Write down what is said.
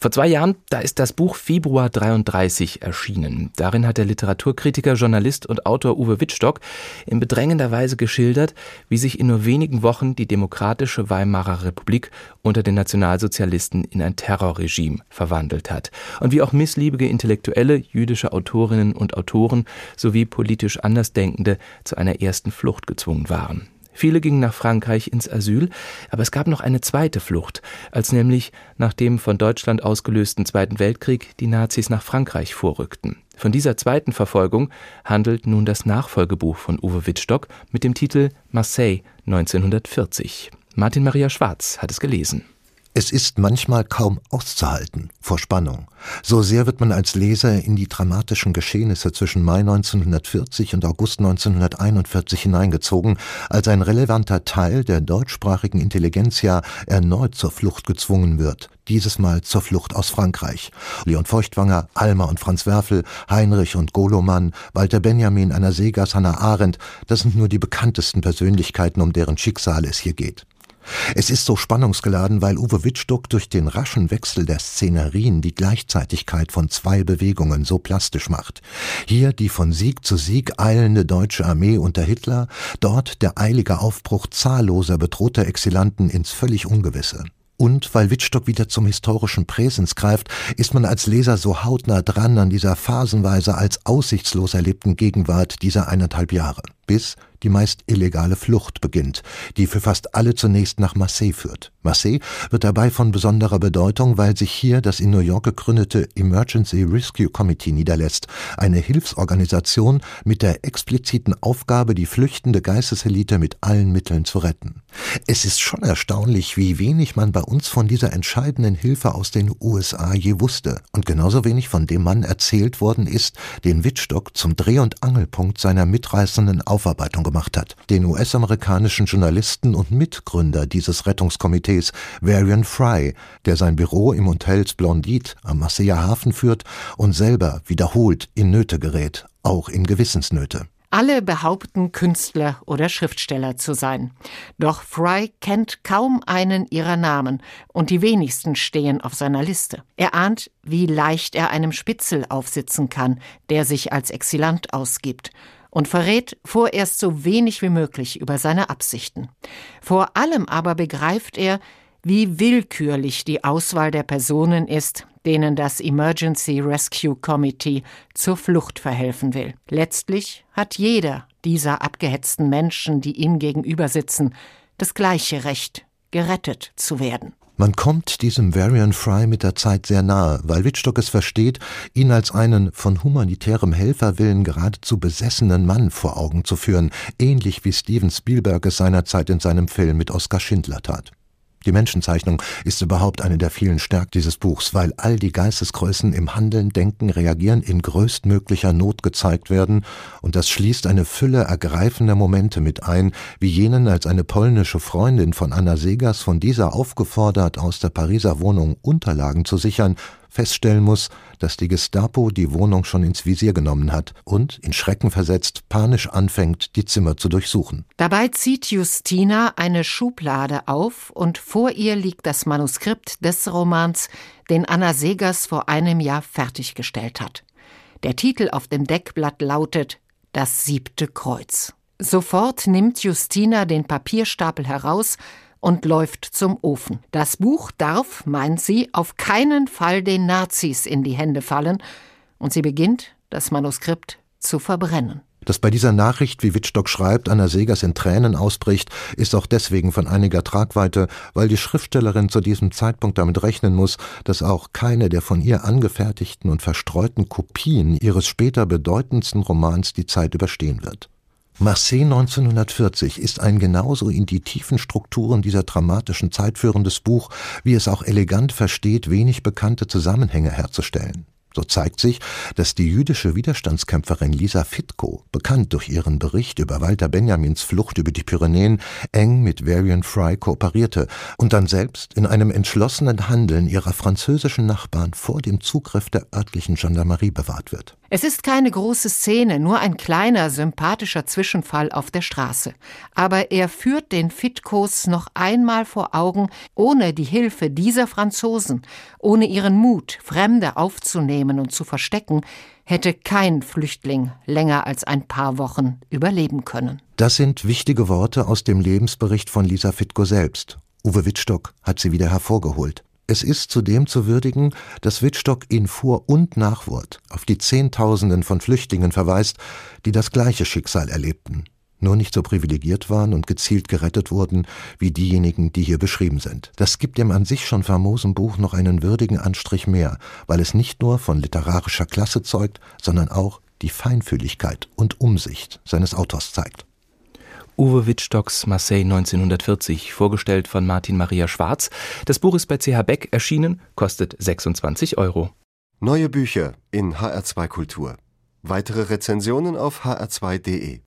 Vor zwei Jahren, da ist das Buch Februar 33 erschienen. Darin hat der Literaturkritiker, Journalist und Autor Uwe Wittstock in bedrängender Weise geschildert, wie sich in nur wenigen Wochen die demokratische Weimarer Republik unter den Nationalsozialisten in ein Terrorregime verwandelt hat und wie auch missliebige Intellektuelle, jüdische Autorinnen und Autoren sowie politisch Andersdenkende zu einer ersten Flucht gezwungen waren. Viele gingen nach Frankreich ins Asyl, aber es gab noch eine zweite Flucht, als nämlich nach dem von Deutschland ausgelösten Zweiten Weltkrieg die Nazis nach Frankreich vorrückten. Von dieser zweiten Verfolgung handelt nun das Nachfolgebuch von Uwe Wittstock mit dem Titel Marseille 1940. Martin Maria Schwarz hat es gelesen. Es ist manchmal kaum auszuhalten vor Spannung. So sehr wird man als Leser in die dramatischen Geschehnisse zwischen Mai 1940 und August 1941 hineingezogen, als ein relevanter Teil der deutschsprachigen Intelligenzia erneut zur Flucht gezwungen wird, dieses Mal zur Flucht aus Frankreich. Leon Feuchtwanger, Alma und Franz Werfel, Heinrich und Golomann, Walter Benjamin, Anna Segas, Hannah Arendt, das sind nur die bekanntesten Persönlichkeiten, um deren Schicksal es hier geht. Es ist so spannungsgeladen, weil Uwe Wittstock durch den raschen Wechsel der Szenerien die Gleichzeitigkeit von zwei Bewegungen so plastisch macht. Hier die von Sieg zu Sieg eilende deutsche Armee unter Hitler, dort der eilige Aufbruch zahlloser bedrohter Exilanten ins völlig Ungewisse. Und weil Wittstock wieder zum historischen Präsens greift, ist man als Leser so hautnah dran an dieser phasenweise als aussichtslos erlebten Gegenwart dieser eineinhalb Jahre. Bis die meist illegale Flucht beginnt, die für fast alle zunächst nach Marseille führt. Marseille wird dabei von besonderer Bedeutung, weil sich hier das in New York gegründete Emergency Rescue Committee niederlässt, eine Hilfsorganisation mit der expliziten Aufgabe, die flüchtende Geisteselite mit allen Mitteln zu retten. Es ist schon erstaunlich, wie wenig man bei uns von dieser entscheidenden Hilfe aus den USA je wusste und genauso wenig von dem Mann erzählt worden ist, den Wittstock zum Dreh- und Angelpunkt seiner mitreißenden Aufarbeitung gemacht hat, den US-amerikanischen Journalisten und Mitgründer dieses Rettungskomitees, Varian Fry, der sein Büro im Hotel Splendid am Marseiller Hafen führt und selber wiederholt in Nöte gerät, auch in Gewissensnöte. Alle behaupten, Künstler oder Schriftsteller zu sein. Doch Fry kennt kaum einen ihrer Namen und die wenigsten stehen auf seiner Liste. Er ahnt, wie leicht er einem Spitzel aufsitzen kann, der sich als Exilant ausgibt und verrät vorerst so wenig wie möglich über seine Absichten. Vor allem aber begreift er, wie willkürlich die Auswahl der Personen ist, denen das Emergency Rescue Committee zur Flucht verhelfen will. Letztlich hat jeder dieser abgehetzten Menschen, die ihm gegenüber sitzen, das gleiche Recht, gerettet zu werden. Man kommt diesem Varian Fry mit der Zeit sehr nahe, weil Wittstock es versteht, ihn als einen von humanitärem Helferwillen geradezu besessenen Mann vor Augen zu führen, ähnlich wie Steven Spielberg es seinerzeit in seinem Film mit Oskar Schindler tat. Die Menschenzeichnung ist überhaupt eine der vielen Stärken dieses Buchs, weil all die Geistesgrößen im Handeln, Denken, Reagieren in größtmöglicher Not gezeigt werden, und das schließt eine Fülle ergreifender Momente mit ein, wie jenen, als eine polnische Freundin von Anna Segers von dieser aufgefordert, aus der Pariser Wohnung Unterlagen zu sichern, feststellen muss, dass die Gestapo die Wohnung schon ins Visier genommen hat und, in Schrecken versetzt, panisch anfängt, die Zimmer zu durchsuchen. Dabei zieht Justina eine Schublade auf und vor ihr liegt das Manuskript des Romans, den Anna Segers vor einem Jahr fertiggestellt hat. Der Titel auf dem Deckblatt lautet Das siebte Kreuz. Sofort nimmt Justina den Papierstapel heraus und läuft zum Ofen. Das Buch darf, meint sie, auf keinen Fall den Nazis in die Hände fallen, und sie beginnt, das Manuskript zu verbrennen. Dass bei dieser Nachricht, wie Wittstock schreibt, Anna Segers in Tränen ausbricht, ist auch deswegen von einiger Tragweite, weil die Schriftstellerin zu diesem Zeitpunkt damit rechnen muss, dass auch keine der von ihr angefertigten und verstreuten Kopien ihres später bedeutendsten Romans die Zeit überstehen wird. Marseille 1940 ist ein genauso in die tiefen Strukturen dieser dramatischen Zeit führendes Buch, wie es auch elegant versteht, wenig bekannte Zusammenhänge herzustellen. So zeigt sich, dass die jüdische Widerstandskämpferin Lisa Fitko, bekannt durch ihren Bericht über Walter Benjamins Flucht über die Pyrenäen, eng mit Varian Fry kooperierte und dann selbst in einem entschlossenen Handeln ihrer französischen Nachbarn vor dem Zugriff der örtlichen Gendarmerie bewahrt wird. Es ist keine große Szene, nur ein kleiner, sympathischer Zwischenfall auf der Straße. Aber er führt den Fitkos noch einmal vor Augen, ohne die Hilfe dieser Franzosen, ohne ihren Mut, Fremde aufzunehmen und zu verstecken, hätte kein Flüchtling länger als ein paar Wochen überleben können. Das sind wichtige Worte aus dem Lebensbericht von Lisa Fitko selbst. Uwe Wittstock hat sie wieder hervorgeholt. Es ist zudem zu würdigen, dass Wittstock in Vor- und Nachwort auf die Zehntausenden von Flüchtlingen verweist, die das gleiche Schicksal erlebten, nur nicht so privilegiert waren und gezielt gerettet wurden wie diejenigen, die hier beschrieben sind. Das gibt dem an sich schon famosen Buch noch einen würdigen Anstrich mehr, weil es nicht nur von literarischer Klasse zeugt, sondern auch die Feinfühligkeit und Umsicht seines Autors zeigt. Uwe Wittstocks Marseille 1940, vorgestellt von Martin Maria Schwarz. Das Buch ist bei CH Beck erschienen, kostet 26 Euro. Neue Bücher in HR2 Kultur. Weitere Rezensionen auf hr2.de